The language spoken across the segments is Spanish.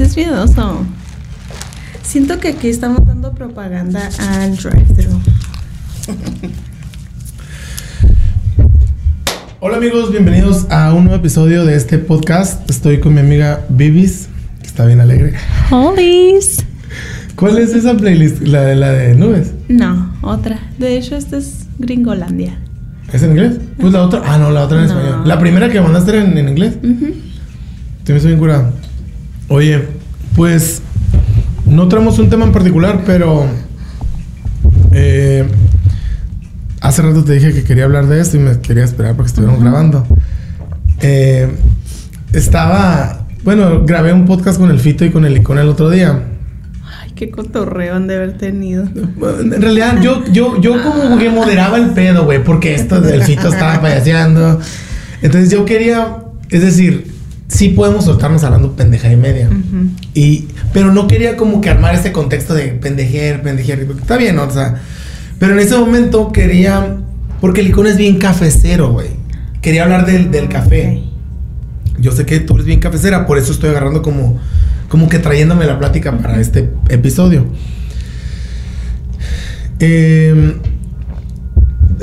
es miedoso. Siento que aquí estamos dando propaganda al drive-thru. Hola amigos, bienvenidos a un nuevo episodio de este podcast. Estoy con mi amiga Bibis, que está bien alegre. Holies. ¿Cuál es esa playlist? ¿La de la de nubes? No, otra. De hecho, esta es Gringolandia. ¿Es en inglés? Pues la otra. Ah, no, la otra en No. español. La primera que mandaste era en, en inglés. Ujú. Te me hizo bien curada. Oye, pues no traemos un tema en particular, pero eh, hace rato te dije que quería hablar de esto y me quería esperar porque estuviéramos grabando. Eh, estaba, bueno, grabé un podcast con el Fito y con el Icona el otro día. Ay, qué cotorreo han de haber tenido. En realidad, yo, yo, yo como que moderaba el pedo, güey, porque esto del Fito estaba payaseando. Entonces yo quería, es decir, sí podemos soltarnos hablando pendeja y media. Y, pero no quería como que armar ese contexto de pendejer, pendejer. Está bien, ¿no? o sea. Pero en ese momento quería. Porque el icono es bien cafecero, güey. Quería hablar del, del café. Yo sé que tú eres bien cafecera, por eso estoy agarrando como. Como que trayéndome la plática para este episodio. Eh,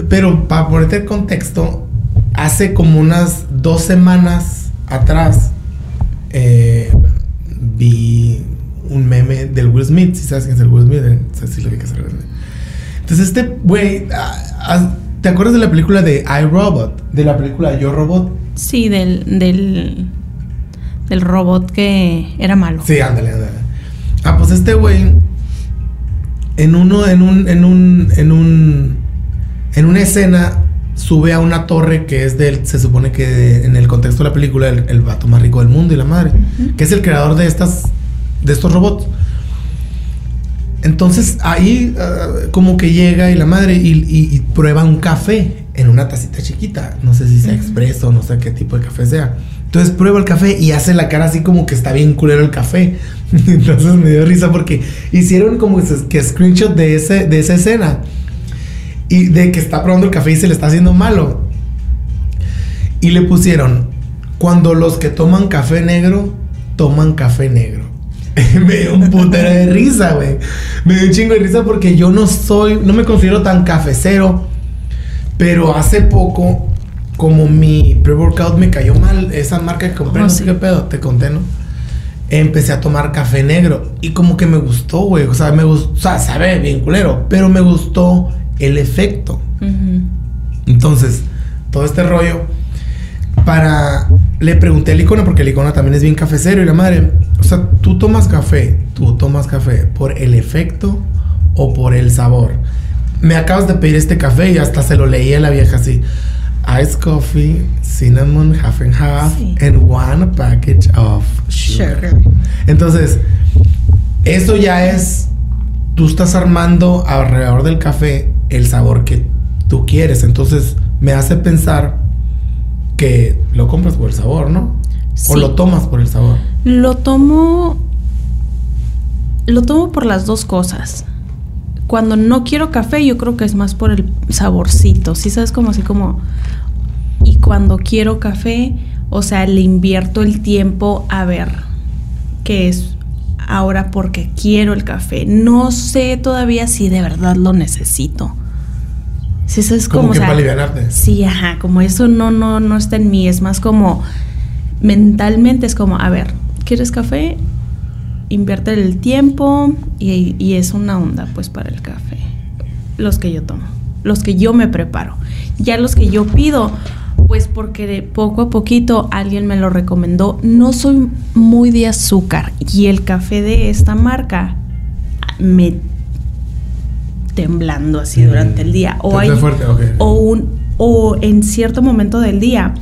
pero para ponerte el contexto, hace como unas dos semanas atrás eh, vi un meme del Will Smith. Si sabes quién es el Will Smith, eh, si lo que es el Will Smith. Entonces, este güey, ah, ah, ¿te acuerdas de la película de I Robot? De la película Yo Robot. Sí, del, del, del robot que era malo. Sí, ándale, ándale. Ah, pues este güey en uno, en un, en un, en un, en una escena sube a una torre que es del, se supone que de- en el contexto de la película el, el vato más rico del mundo y la madre, que es el creador de estas, de estos robots. Entonces ahí ah, como que llega y la madre y, y- y prueba un café en una tacita chiquita. No sé si sea expreso, no sé qué tipo de café sea. Entonces prueba el café y hace la cara así como que está bien culero el café. Entonces me dio risa porque hicieron como que que screenshot de, ese, de esa escena. Y de que está probando el café y se le está haciendo malo. Y le pusieron, cuando los que toman café negro, toman café negro. me dio un putero de risa, güey. Me dio un chingo de risa porque yo no soy, no me considero tan cafecero. Pero hace poco, como mi pre-workout me cayó mal, esa marca que compré, Oh, no sí. sé qué pedo, te conté, ¿no? Empecé a tomar café negro y como que me gustó, güey. O sea, me gustó, o sea, sabe bien culero, pero me gustó el efecto. Entonces, todo este rollo. Para. Le pregunté al icono, porque el icono también es bien cafecero y la madre. O sea, tú tomas café, tú tomas café por el efecto o por el sabor. Me acabas de pedir este café y hasta se lo leí a la vieja así. Ice coffee, cinnamon, half and half, Sí. and one package of sugar. Sugar. Entonces, eso ya es. Tú estás armando alrededor del café el sabor que tú quieres. Entonces, me hace pensar que lo compras por el sabor, ¿no? O lo tomas por el sabor. Lo tomo. Lo tomo por las dos cosas. Cuando no quiero café, yo creo que es más por el saborcito. Sí, sabes como así como. Y cuando quiero café, o sea, le invierto el tiempo a ver qué es ahora porque quiero el café. No sé todavía si de verdad lo necesito. Sí, sabes Como como. que o sea, para. Sí, ajá, como eso no, no, no está en mí, es más como mentalmente es como, a ver, ¿quieres café? Invierte el tiempo y, y es una onda pues para el café. Los que yo tomo, los que yo me preparo. Ya los que yo pido, pues porque de poco a poquito alguien me lo recomendó. No soy muy de azúcar y el café de esta marca me temblando así Mm. durante el día. O hay fuerte, o un o en cierto momento del día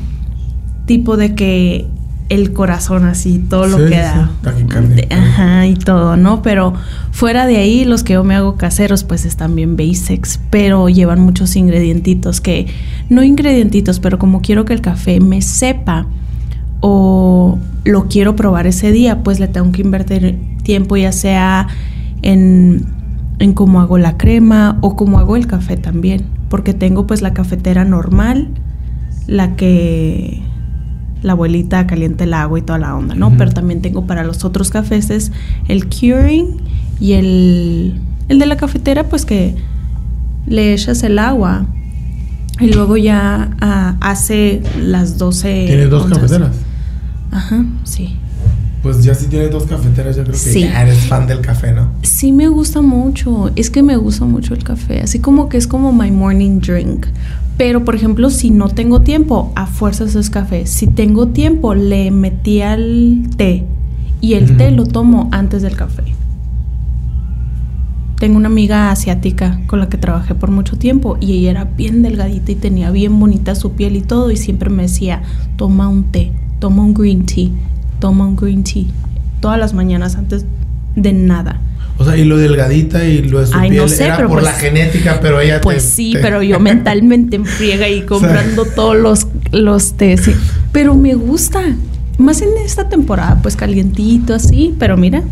tipo de que el corazón así todo lo que da. sí, ajá y todo no pero fuera de ahí los que yo me hago caseros pues están bien basics pero llevan muchos ingredientitos que no ingredientitos pero como quiero que el café me sepa o lo quiero probar ese día pues le tengo que invertir tiempo ya sea en en cómo hago la crema o cómo hago el café también, porque tengo pues la cafetera normal, la que la abuelita calienta el agua y toda la onda, ¿no? Pero también tengo para los otros cafés es el curing y el, el de la cafetera, pues que le echas el agua y luego ya ah, hace las 12. ¿Tienes dos cafeteras? Ajá, sí. Pues ya si tienes dos cafeteras, yo creo que ya eres fan del café, ¿no? Sí, me gusta mucho. Es que me gusta mucho el café. Así como que es como my morning drink. Pero, por ejemplo, si no tengo tiempo, a fuerzas es café. Si tengo tiempo, le metí al té. Y el té lo tomo antes del café. Tengo una amiga asiática con la que trabajé por mucho tiempo y ella era bien delgadita y tenía bien bonita su piel y todo y siempre me decía, toma un té, toma un green tea toma un green tea todas las mañanas antes de nada. O sea, y lo delgadita y lo de su piel era por pues la genética, pero ella Pues sí, pero yo mentalmente friega y comprando todos los, los tés. Pero me gusta. Más en esta temporada, pues calientito así. Pero mira,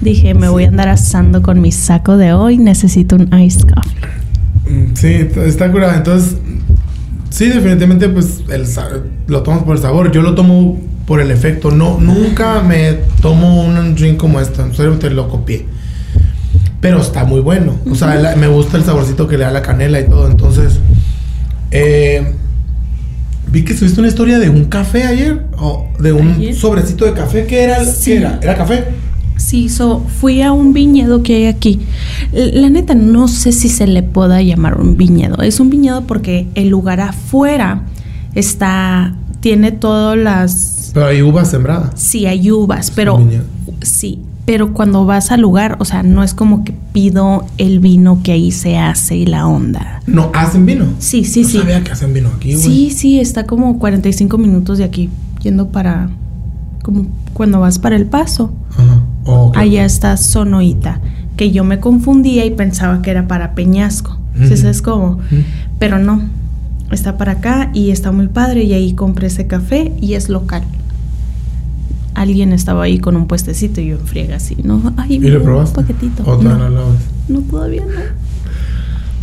dije, me voy a andar asando con mi saco de hoy. Necesito un iced coffee. Mm, sí, está curado. Entonces, sí, definitivamente, pues el, lo tomas por el sabor. Yo lo tomo por el efecto. No, nunca me tomo un drink como este. Solo te lo copié. Pero está muy bueno. O sea, me gusta el saborcito que le da la canela y todo. Entonces, eh, vi que subiste una historia de un café ayer. O de un sobrecito de café. ¿Qué era? ¿Qué era? ¿Era café? Sí, so, fui a un viñedo que hay aquí. La neta, no sé si se le pueda llamar un viñedo. Es un viñedo porque el lugar afuera está, tiene todas las pero hay uvas sembradas. Sí, hay uvas, pero sí, pero cuando vas al lugar, o sea, no es como que pido el vino que ahí se hace y la onda. No, ¿hacen vino? Sí, sí, no sí. sabía que hacen vino aquí, güey. Sí, sí, está como 45 minutos de aquí, yendo para, como cuando vas para El Paso. Ajá. Allá está Sonoita, que yo me confundía y pensaba que era para Peñasco. ¿Sí sabes cómo? Pero no, está para acá y está muy padre y ahí compré ese café y es local alguien estaba ahí con un puestecito y yo en friega así, ¿no? Ay, ¿Y le probaste? Un paquetito. ¿O no, no, no, todavía no.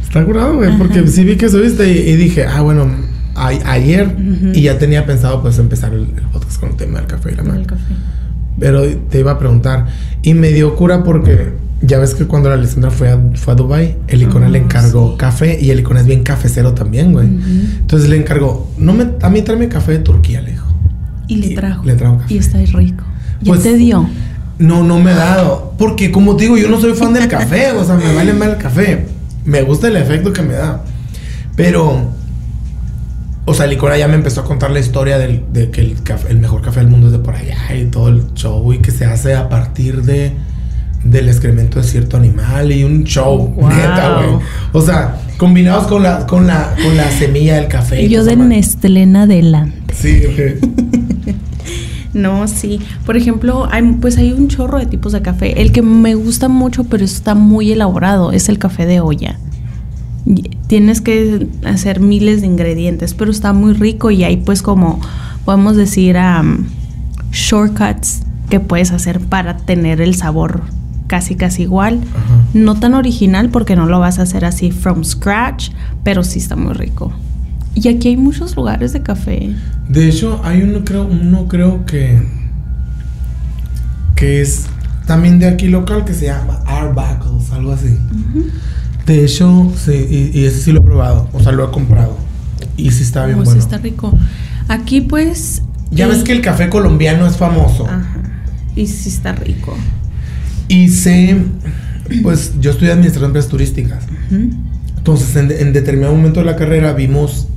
Está curado, güey, porque sí vi que subiste y, dije, ah, bueno, ayer y ya tenía pensado pues empezar el, podcast con el tema del café y la marca. Pero te iba a preguntar, y me dio cura porque ya ves que cuando la Alessandra fue a, fue a Dubai, el Icona le ah, encargó café y el Icona es bien cafecero también, güey. Entonces le encargó, no me, a mí tráeme café de Turquía, le dijo. Y le trajo. Le trajo Y está rico. ¿Ya pues, te dio? No, no me ha dado. Porque como te digo, yo no soy fan del café. o sea, me vale mal el café. Me gusta el efecto que me da. Pero... O sea, Licora ya me empezó a contar la historia del, de que el, el mejor café del mundo es de por allá y todo el show y que se hace a partir de del excremento de cierto animal y un show neta, güey. O sea, combinados con la con la con la semilla del café. Yo de Nestlé adelante. Sí, ok. No, sí. Por ejemplo, hay, pues hay un chorro de tipos de café. El que me gusta mucho, pero está muy elaborado, es el café de olla. Tienes que hacer miles de ingredientes, pero está muy rico y hay pues como, podemos decir, shortcuts que puedes hacer para tener el sabor casi casi igual. No tan original porque no lo vas a hacer así from scratch, pero sí está muy rico. Y aquí hay muchos lugares de café. De hecho, hay uno creo, uno creo que que es también de aquí local que se llama Arbuckles, algo así. De hecho, sí, y, ese sí lo he probado, o sea, lo he comprado. Y sí está bien oh, bueno. Sí está rico. Aquí pues... Ya ves que el café colombiano es famoso. Ajá. Y sí está rico. Y sé, pues yo estudié administración de empresas turísticas. Entonces, en, en, determinado momento de la carrera vimos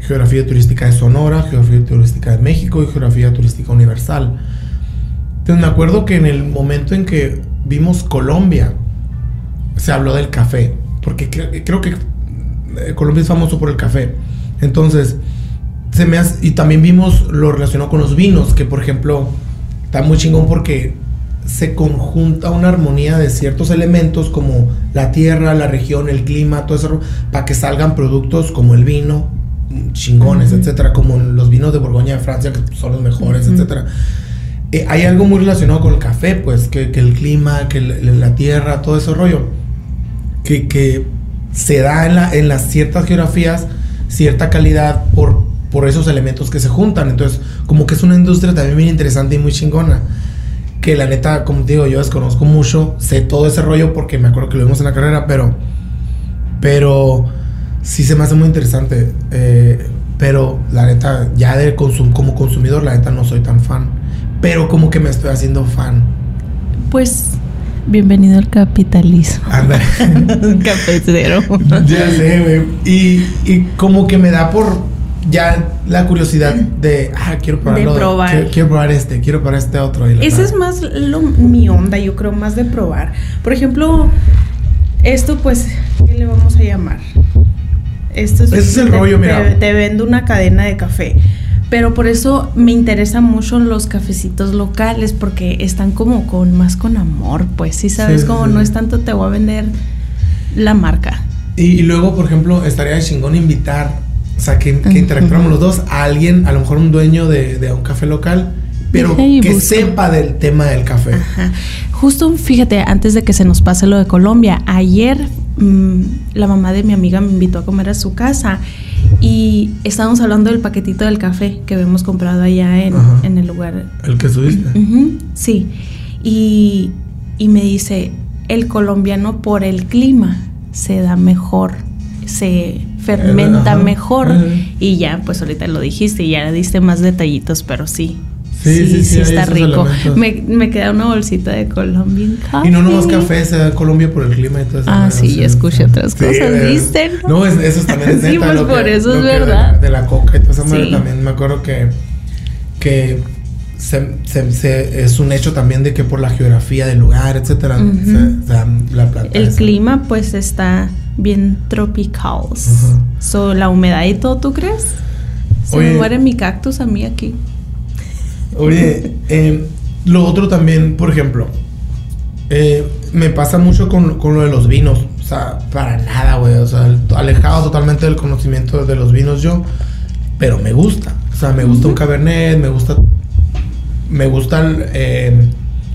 geografía turística de Sonora, geografía turística de México y geografía turística universal. Entonces me acuerdo que en el momento en que vimos Colombia, se habló del café, porque creo que eh, Colombia es famoso por el café. Entonces, se me hace, y también vimos lo relacionado con los vinos, que por ejemplo, está muy chingón porque se conjunta una armonía de ciertos elementos como la tierra, la región, el clima, todo eso, para que salgan productos como el vino, chingones, etcétera, como los vinos de Borgoña de Francia, que son los mejores, etcétera. Eh, hay algo muy relacionado con el café, pues, que, el clima, que la tierra, todo ese rollo, que, que se da en, la, en las ciertas geografías cierta calidad por, por esos elementos que se juntan. Entonces, como que es una industria también bien interesante y muy chingona. Que la neta, como te digo, yo desconozco mucho, sé todo ese rollo porque me acuerdo que lo vimos en la carrera, pero. Pero sí se me hace muy interesante. Eh, pero la neta, ya de consum como consumidor, la neta no soy tan fan. Pero como que me estoy haciendo fan. Pues bienvenido al capitalismo. Anda. Cafetero. ya sé, güey. Y, y como que me da por ya la curiosidad de, ah, quiero probarlo. De probar. Quiero, quiero probar este, quiero probar este otro. y Esa es más lo- mi onda, yo creo, más de probar. Por ejemplo, esto pues, ¿qué le vamos a llamar? Esto Ese es el te- rollo, mira. Te, te vendo una cadena de café. Pero por eso me interesan mucho los cafecitos locales, porque están como con más con amor, pues, sí sabes, Sí, como sí. no es tanto te voy a vender la marca. Y, y luego, por ejemplo, estaría de chingón invitar, o sea, que, que los dos a alguien, a lo mejor un dueño de, de un café local, pero que sepa del tema del café. Ajá. Justo, fíjate, antes de que se nos pase lo de Colombia, ayer mm, la mamá de mi amiga me invitó a comer a su casa y estábamos hablando del paquetito del café que habíamos comprado allá en, en el lugar. El que subiste. Sí. Y, y me dice, el colombiano por el clima se da mejor, se fermenta Ajá. mejor. Ajá. Y ya, pues ahorita lo dijiste y ya diste más detallitos, pero sí. Sí, sí, sí, hay está esos rico. elementos. Me, me queda una bolsita de Colombian Coffee. Y no nomás café, se da Colombia por el clima y todo eso. Ah, sí, O sea, ya escuché otras sí, cosas, ¿viste, no? No, es- eso también es Sí, pues por que- eso es de la- De, la coca y madre Sí. también me acuerdo que, que se- se- se- es un hecho también de que por la geografía del lugar, etcétera, se da la plata. El esa. clima, pues, está bien tropical. Ajá. So, la humedad y todo, ¿tú crees? Se Oye. me muere mi cactus a mí aquí. Oye, eh, lo otro también, por ejemplo, eh, me pasa mucho con, con lo de los vinos. O sea, para nada, güey. O sea, alejado totalmente del conocimiento de los vinos yo. Pero me gusta. O sea, me gusta un cabernet, me gusta. Me gusta el, eh,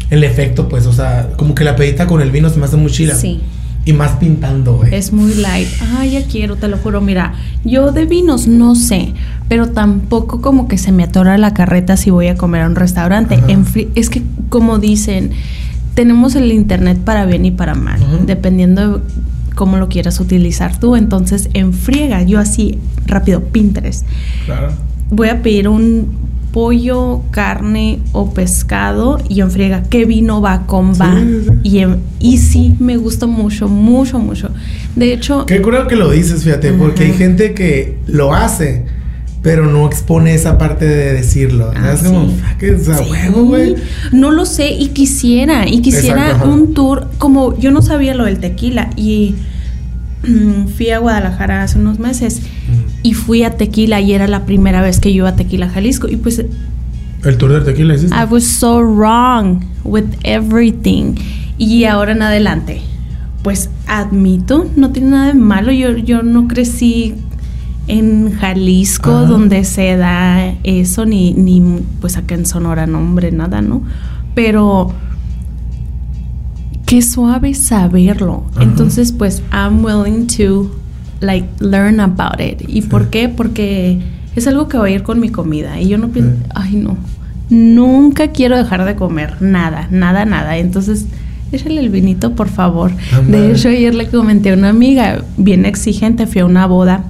el efecto, pues. O sea, como que la pedita con el vino se me hace muy chila. Sí. Y más pintando, güey. Es muy light. Ay, ya quiero, te lo juro. Mira, yo de vinos no sé, pero tampoco como que se me atora la carreta si voy a comer a un restaurante. En es que, como dicen, tenemos el internet para bien y para mal, Ajá. dependiendo de cómo lo quieras utilizar tú. Entonces, en friega, yo así, rápido, Pinterest. Claro. Voy a pedir un pollo, carne o pescado y en friega, ¿qué vino va con va? Sí, sí, sí. Y, en- y sí, me gusta mucho, mucho, mucho. De hecho, Qué curioso que lo dices, fíjate, porque hay gente que lo hace, pero no expone esa parte de decirlo. Ah, es como, huevo, güey. No lo sé y quisiera, y quisiera Exacto, un tour, como yo no sabía lo del tequila y mm, fui a Guadalajara hace unos meses y fui a tequila y era la primera vez que yo iba a Tequila, Jalisco y pues El tour del tequila, ¿hiciste? I was so wrong with everything. Y ahora en adelante, pues admito, no tiene nada de malo. Yo, yo no crecí en Jalisco, Ajá. donde se da eso, ni, ni pues acá en Sonora, no, hombre, nada, ¿no? Pero qué suave saberlo. Ajá. Entonces, pues, I'm willing to, like, learn about it. ¿Y Sí. por qué? Porque es algo que va a ir con mi comida. Y yo no pienso, Sí. ay, no, nunca quiero dejar de comer, nada, nada, nada. Entonces, échale el vinito, por favor. De hecho, ayer le comenté a una amiga, bien exigente, fui a una boda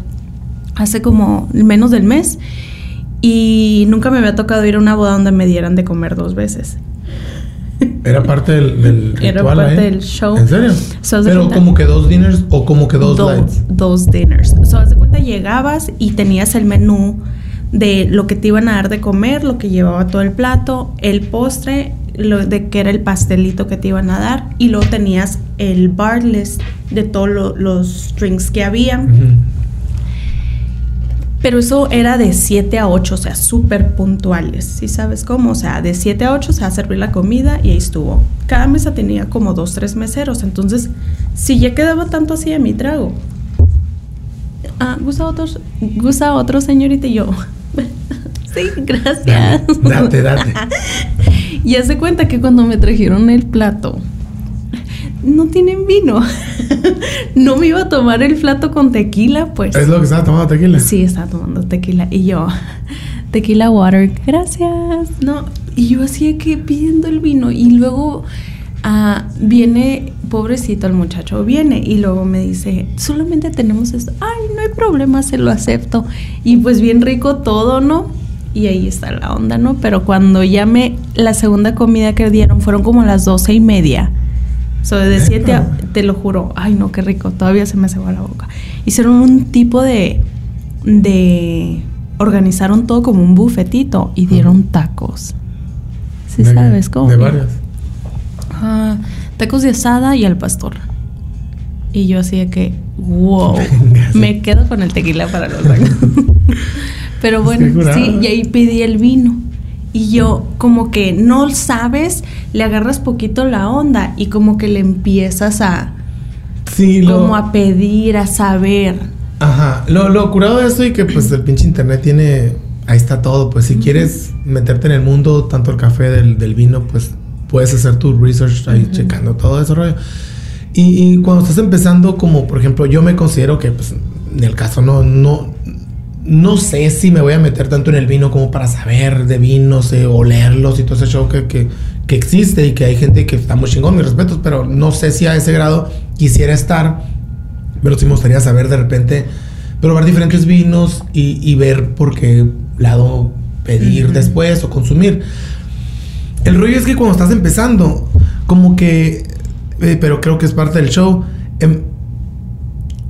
hace como menos del mes. Y nunca me había tocado ir a una boda donde me dieran de comer dos veces. Era parte del, del Era ritual, parte ¿eh? del show. ¿En serio? So, Pero cuenta- como que dos dinners o como que dos, dos, lights. dos dinners. So, haz de cuenta, llegabas y tenías el menú de lo que te iban a dar de comer, lo que llevaba todo el plato, el postre, lo de que era el pastelito que te iban a dar, y luego tenías el bar list de todos lo- los drinks que había. Pero eso era de 7 a 8, o sea, súper puntuales. ¿Sí sabes cómo? O sea, de 7 a 8 se va a servir la comida y ahí estuvo. Cada mesa tenía como dos, tres meseros. Entonces, si ya quedaba tanto así de mi trago. Ah, ¿gusta otro, gusta otro señorita? Y yo, sí, gracias. Date, date. Y hace cuenta que cuando me trajeron el plato, no tienen vino. no me iba a tomar el plato con tequila, pues. ¿Es lo que estaba tomando tequila? Sí, estaba tomando tequila. Y yo, tequila water, gracias. No, y yo hacía que pidiendo el vino. Y luego ah, viene, pobrecito el muchacho, viene y luego me dice, solamente tenemos esto. Ay, no hay problema, se lo acepto. Y pues bien rico todo, ¿no? Y ahí está la onda, ¿no? Pero cuando ya me, la segunda comida que dieron fueron como las doce y media. So, de siete a, te lo juro, ay no, qué rico, todavía se me cebó la boca. Hicieron un tipo de, de, organizaron todo como un bufetito y dieron tacos. ¿Sí De- sabes cómo? De varias. Ajá, tacos de asada y al pastor. Y yo así de que, wow, Venga, sí. me quedo con el tequila para los tacos. Pero bueno, sí, y ahí pedí el vino. Y yo como que no sabes, le agarras poquito la onda y como que le empiezas a Sí, lo. como a pedir, a saber. Ajá. Lo, lo curado de esto y que pues el pinche internet tiene. Ahí está todo. Pues si quieres meterte en el mundo, tanto el café del, del vino, pues puedes hacer tu research ahí checando todo ese rollo. Y, y cuando estás empezando, como por ejemplo, yo me considero que, pues, en el caso no, no, no sé si me voy a meter tanto en el vino como para saber de vinos, eh, olerlos y todo ese show que, que, que existe y que hay gente que está muy chingón, mis respetos, pero no sé si a ese grado quisiera estar. Pero sí me gustaría saber de repente, probar diferentes vinos y, y ver por qué lado pedir después o consumir. El rollo es que cuando estás empezando, como que, eh, pero creo que es parte del show, em,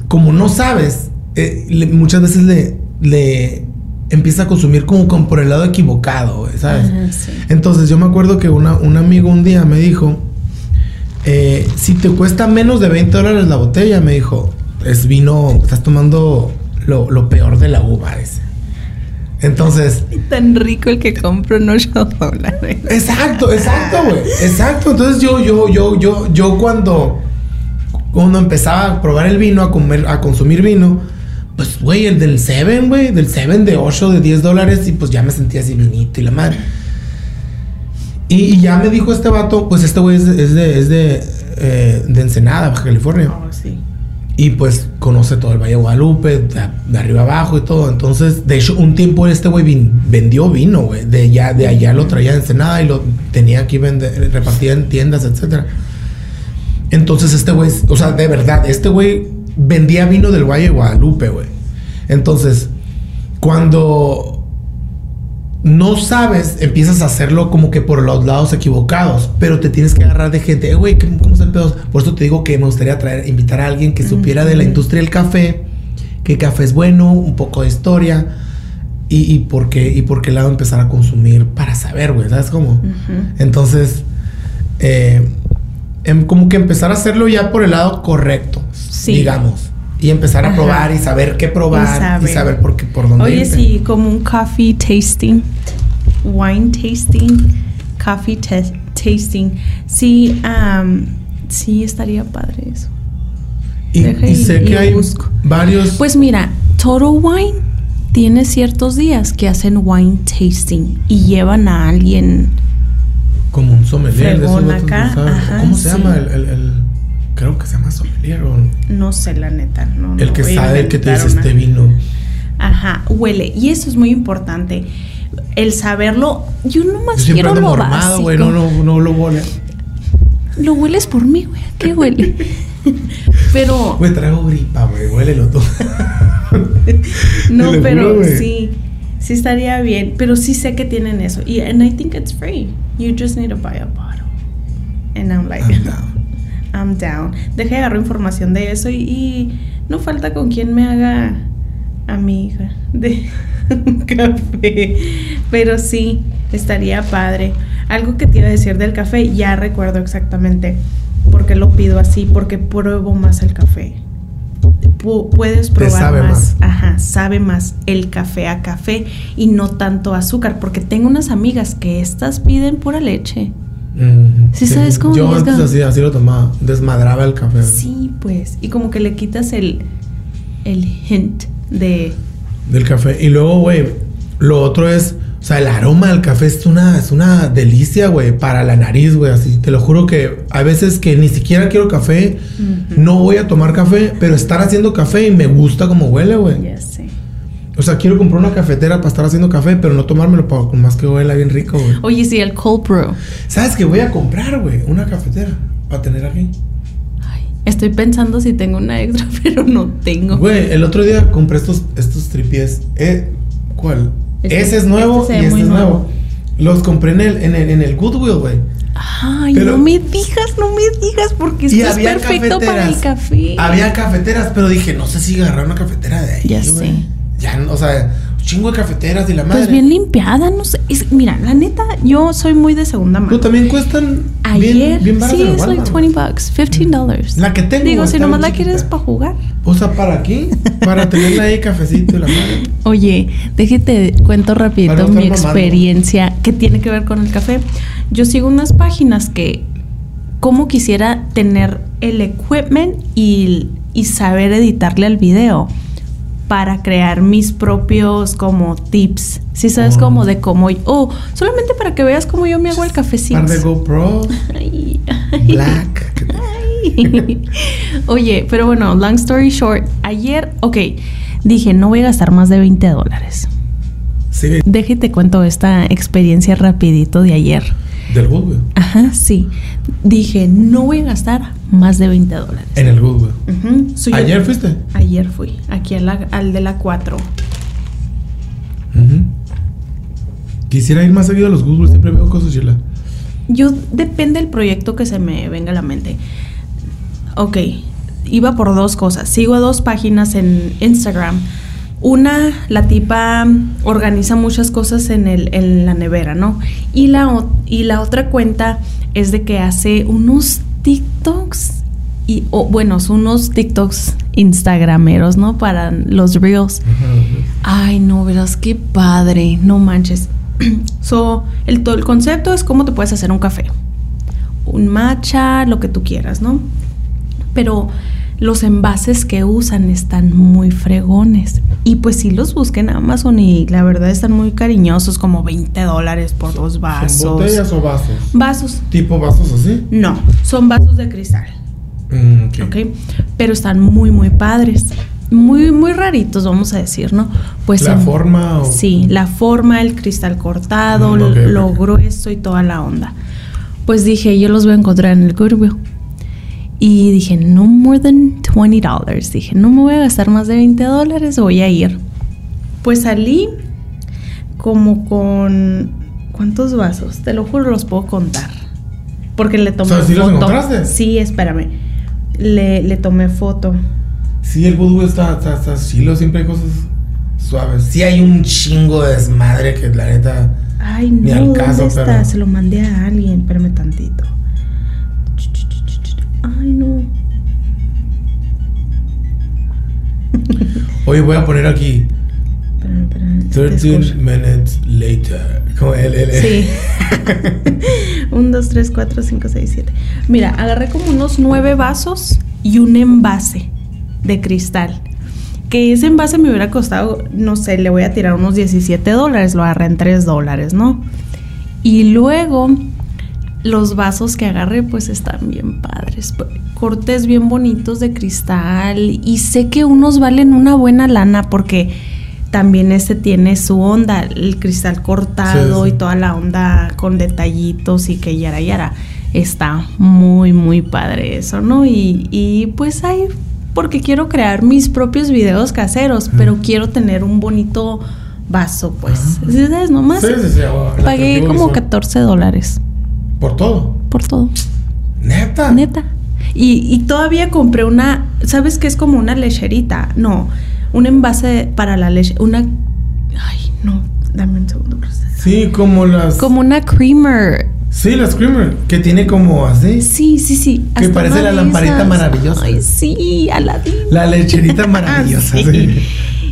como no sabes, eh, le- muchas veces le, le empieza a consumir como, como por el lado equivocado, ¿sabes? Ajá, sí. Entonces yo me acuerdo que una- un amigo un día me dijo, eh, si te cuesta menos de 20 dólares la botella, me dijo, es vino, estás tomando lo, lo peor de la uva ese. Entonces, tan rico el que compro en 8 dólares. exacto, exacto, güey, exacto. Entonces yo, yo, yo, yo, yo cuando, cuando empezaba a probar el vino, a comer, a consumir vino, pues, güey, el del 7, güey, del 7 de 8, de 10 dólares, y pues ya me sentía así vinito y la madre. Y, y ya me dijo este vato, pues este güey es, es de, es de, eh, de Ensenada, Baja California. Oh, sí. Y pues conoce todo el Valle de Guadalupe, de, arriba abajo y todo. Entonces, de hecho, un tiempo este güey vin- vendió vino, güey. De allá, de allá lo traía de Ensenada y lo tenía aquí repartía en tiendas, etcétera. Entonces, este güey, o sea, de verdad, este güey vendía vino del Valle de Guadalupe, güey. Entonces, cuando no sabes, empiezas a hacerlo como que por los lados equivocados, pero te tienes que agarrar de gente, eh, güey, ¿cómo, ¿cómo es el pedo? Por eso te digo que me gustaría traer, invitar a alguien que supiera de la industria del café, qué café es bueno, un poco de historia y, y por qué y por qué lado empezar a consumir para saber, güey, ¿sabes cómo? Entonces, eh, em- como que empezar a hacerlo ya por el lado correcto, Sí. digamos. Y empezar a Ajá. probar y saber qué probar y saber, saber. por, qué, por dónde Oye, irte. sí, como un coffee tasting, wine tasting, coffee tasting. Sí, am, sí estaría padre eso. Y, Deja y y- sé y que hay busco. varios. Pues mira, Total Wine tiene ciertos días que hacen wine tasting y llevan a alguien. Como un sommelier de fregón vatos, acá, ¿sabes? ajá, ¿Cómo se sí. llama? El, el- el- creo que se llama sommelier o No sé la neta, no. el que sabe que te dice este una. vino. Ajá, huele. Y eso es muy importante. El saberlo. Yo nomás Yo quiero lo mormado, básico. güey, no, no, no lo huele. Lo hueles por mí, güey. ¿a ¿Qué huele? Pero. Güey, traigo gripa, güey, huélelo tú. No, pero juro, sí. Sí estaría bien. Pero sí sé que tienen eso. Y and I think it's free. You just need to buy a bottle. And I'm like, I'm down. I'm down. Deje agarrar información de eso y, y no falta con quien me haga amiga de un café. Pero sí, estaría padre. Algo que te iba a decir del café, ya recuerdo exactamente por qué lo pido así, porque pruebo más el café. Pu- puedes probar sabe más, más. ajá, sabe más el café a café y no tanto azúcar, porque tengo unas amigas que estas piden pura leche. Mm, Sí, ¿sabes cómo Yo es, antes así, así lo tomaba. Desmadraba el café. Sí, pues. Y como que le quitas el, el hint de. Del café. Y luego, güey, lo otro es O sea, el aroma del café es una, es una delicia, güey, para la nariz, güey, así. Te lo juro que a veces que ni siquiera quiero café, no voy a tomar café, pero estar haciendo café y me gusta como huele, güey. Ya sé. O sea, quiero comprar una cafetera para estar haciendo café, pero no tomármelo para más que huela bien rico, güey. Oye, sí, el cold brew. ¿Sabes qué voy a comprar, güey? Una cafetera para tener aquí. Ay, estoy pensando si tengo una extra, pero no tengo. Güey, el otro día compré estos, estos tripiés. Eh, ¿Cuál? Este- Ese es nuevo este se y este es nuevo. nuevo. Los compré en el, en el, en el Goodwill, güey. Ay, Pero- no me digas, no me digas, porque esto es perfecto para el café. Había cafeteras, pero dije, no sé si agarrar una cafetera de ahí. Ya sé. Ya, o sea, chingo de cafeteras y la madre. Pues bien limpiada, no sé. Es- mira, la neta, yo soy muy de segunda mano. Pero también cuestan Ayer, bien, bien baratas sí, es like Walmart. 20 bucks, 15 dollars. La que tengo, Digo, si nomás la quieres para jugar. O sea, ¿para aquí? Para tenerla ahí cafecito y la madre. Oye, déjate cuento rapidito mi estar mamando. experiencia que tiene que ver con el café. Yo sigo unas páginas que como quisiera tener el equipment y, y saber editarle al video para crear mis propios como tips. Si sabes Oh. como de cómo oh, solamente para que veas cómo yo me hago el cafecito. Par de GoPro, Ay, Black. ay. Oye, pero bueno, long story short, ayer, ok, dije, no voy a gastar más de 20 dólares. Sí, Déjate cuento esta experiencia rapidito de ayer. Del Goodwill. Ajá, sí. Dije, no voy a gastar más de 20 dólares. En el Goodwill. Ujú, so yo- ¿Ayer fuiste? Ayer fui, aquí a la- al de la 4. Ujú. Quisiera ir más seguido a los Goodwill, siempre veo cosas chila. Yo, depende del proyecto que se me venga a la mente. Ok, iba por dos cosas. Sigo a dos páginas en Instagram. Una, la tipa organiza muchas cosas en, el, en la nevera, ¿no? Y la, y la otra cuenta es de que hace unos TikToks. Y, o, bueno, son unos TikToks instagrameros, ¿no? Para los reels. Ay, no, verás qué padre, no manches. so, el, todo el concepto es cómo te puedes hacer un café. Un matcha, lo que tú quieras, ¿no? Pero los envases que usan están muy fregones. Y pues sí los busqué en Amazon y la verdad están muy cariñosos, como 20 dólares por dos vasos. ¿Son botellas o vasos? Vasos. ¿Tipo vasos así? No, son vasos de cristal. Mm, ok. ¿ok? Pero están muy, muy padres. Muy, muy raritos, vamos a decir, ¿no? Pues ¿La en- forma o...? Sí, la forma, el cristal cortado, Mm, lo grueso y toda la onda. Pues dije, yo los voy a encontrar en el Goodwill. Y dije, no more than 20 dollars. Dije, no me voy a gastar más de 20 dólares, voy a ir. Pues salí como con... ¿Cuántos vasos? Te lo juro, los puedo contar. Porque le tomé O sea, ¿sí los foto. encontraste? Sí, espérame. Le, le tomé foto. Sí, el Goodwill está, está, está chilo, siempre hay cosas suaves. Sí hay un chingo de desmadre que la neta... Ay, Ni no, al ¿dónde caso, está? pero- Se lo mandé a alguien, espérame tantito. Ay, no. Oye, voy a poner aquí espérame. te 13 escucho. minutes later. Como el, el- el- Sí. 1, 2, 3, 4, 5, 6, 7. Mira, agarré como unos nueve vasos y un envase de cristal. Que ese envase me hubiera costado, no sé, le voy a tirar unos 17 dólares. Lo agarré en 3 dólares, ¿no? Y luego los vasos que agarré pues están bien padres. Cortes bien bonitos de cristal. Y sé que unos valen una buena lana porque también este tiene su onda, el cristal cortado Sí, sí. y toda la onda con detallitos y que yara yara. Está muy, muy padre eso, ¿no? Y, y pues ahí, porque quiero crear mis propios videos caseros, pero quiero tener un bonito vaso, pues. ¿Sí ¿Sabes? Nomás Sí, sí, sí, oh, pagué como visual. 14 dólares Por todo. por todo. Neta. Neta. Y, y todavía compré una, ¿sabes qué es como una lecherita? No, un envase para la leche, una... Ay, no, dame un segundo. Sí, como las. Como una creamer. Sí, la Screamer. Que tiene como así. Sí, sí, sí. Que hasta parece la lamparita maravillosa. Ay, sí, Aladín. La lecherita maravillosa. Sí. sí.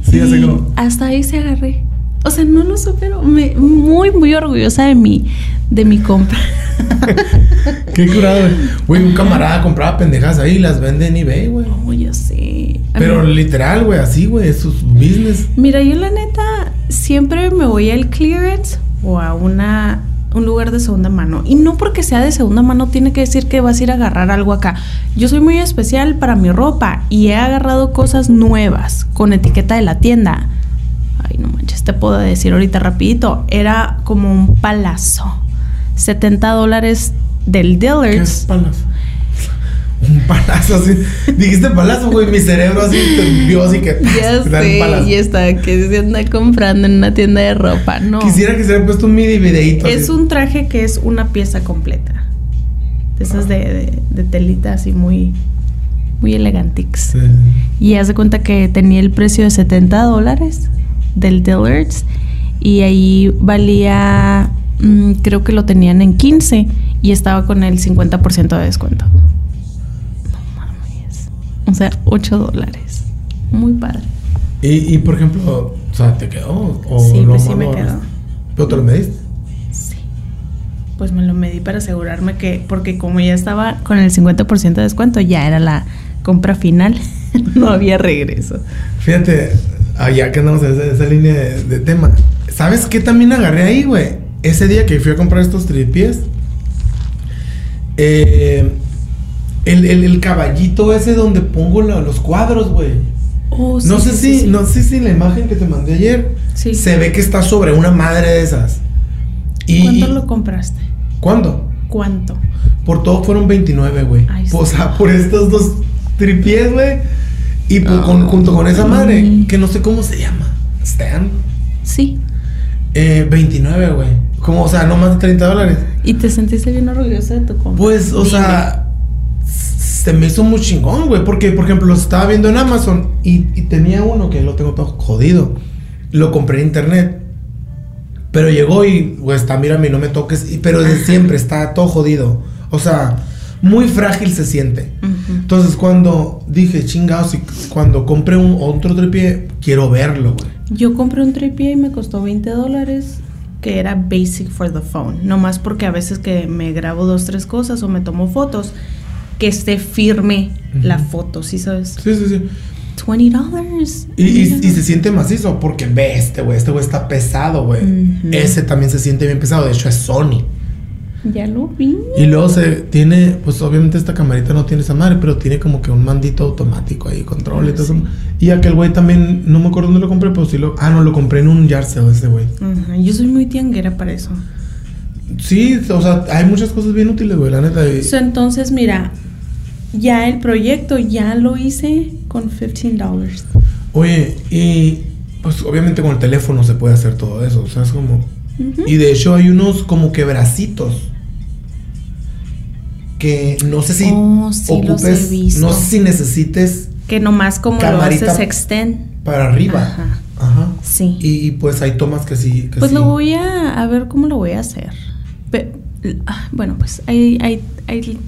Sí, así como. hasta ahí se agarré. O sea, no lo supero. Me, muy, muy orgullosa de mi, de mi compra. Qué curado, güey. Un camarada compraba pendejas ahí y las vende en eBay, güey. Oh, yo sé. A Pero mí- literal, güey, así, güey, es su business. Mira, yo la neta, siempre me voy al clearance o a una un lugar de segunda mano. Y no porque sea de segunda mano tiene que decir que vas a ir a agarrar algo acá. Yo soy muy especial para mi ropa y he agarrado cosas nuevas con etiqueta de la tienda. Ay, no manches, te puedo decir ahorita rapidito. Era como un palazo. 70 dólares del ¿Qué Dillard's. palazo? Un palazo así. Dijiste palazo, güey. Mi cerebro así te vio así que. Ya sé, y está que se anda comprando en una tienda de ropa. No. Quisiera que se hubiera puesto un mini videíto. Es así. un traje que es una pieza completa. De esas de, de, de telita así muy, muy elegantix. Sí. Y haz de cuenta que tenía el precio de 70 dólares del Dillard's. Y ahí valía, mm, creo que lo tenían en 15 y estaba con el 50% de descuento. No mames. O sea, 8 dólares. Muy padre. Y, y por ejemplo, o sea, ¿te quedó? O Sí, lo pues sí me quedó. ¿Pero te lo mediste? Sí. Pues me lo medí para asegurarme que, porque como ya estaba con el 50% de descuento, ya era la compra final. no había regreso. Fíjate, ah, ya que andamos en esa, esa línea de, de tema. ¿Sabes qué también agarré ahí, güey? Ese día que fui a comprar estos tripies. Eh, el, el- el caballito ese donde pongo la- los cuadros, güey. Oh, no sé sí, si, sí, no sé si la imagen que te mandé ayer se ve que está sobre una madre de esas. Y, ¿Cuánto lo compraste? ¿Cuándo? ¿Cuánto? Por todo fueron 29, güey. O sea, por estos dos tripies, güey. Y con- junto con esa madre, que no sé cómo se llama. Stand. Sí. Eh, 29, güey. Como, o sea, no más de 30 dólares. ¿Y te sentiste bien orgullosa de tu compra? Pues, o Dime. sea, se me hizo muy chingón, güey. Porque, por ejemplo, los estaba viendo en Amazon y, y tenía uno que lo tengo todo jodido. Lo compré en internet. Pero llegó y, güey, está, mírame, no me toques. y- pero desde siempre está todo jodido. O sea, muy frágil se siente. Ujú. Entonces, cuando dije, chingados, y cuando compré un otro tripié, quiero verlo, güey. Yo compré un tripié y me costó 20 dólares, que era basic for the phone. Nomás porque a veces que me grabo dos, tres cosas o me tomo fotos, que esté firme la foto, ¿sí sabes? Sí, sí, sí. 20 dólares. Y, y- y se siente macizo porque ve este güey, este güey está pesado, güey. Ese también se siente bien pesado, de hecho es Sony. Ya lo vi. Y luego se tiene, pues obviamente esta camarita no tiene esa madre, pero tiene como que un mandito automático ahí, control y todo eso. Y aquel güey también, no me acuerdo dónde lo compré, pero sí lo... Ah, no, lo compré en un yard sale ese güey. Ajá, Yo soy muy tianguera para eso. Sí, o sea, hay muchas cosas bien útiles, güey, la neta. So, entonces, mira, ya el proyecto ya lo hice con 15 dólares. Oye, y pues obviamente con el teléfono se puede hacer todo eso, o sea, es como... Y de hecho hay unos como que bracitos que no sé si Oh, sí, ocupes, visto. no sé si necesites Que nomás como lo haces extend. para arriba. Ajá. Ajá. Sí. Y, y, pues hay tomas que sí. Que Pues sí. lo voy a, a ver cómo lo voy a hacer. Ah, bueno, pues ahí, ahí- ahí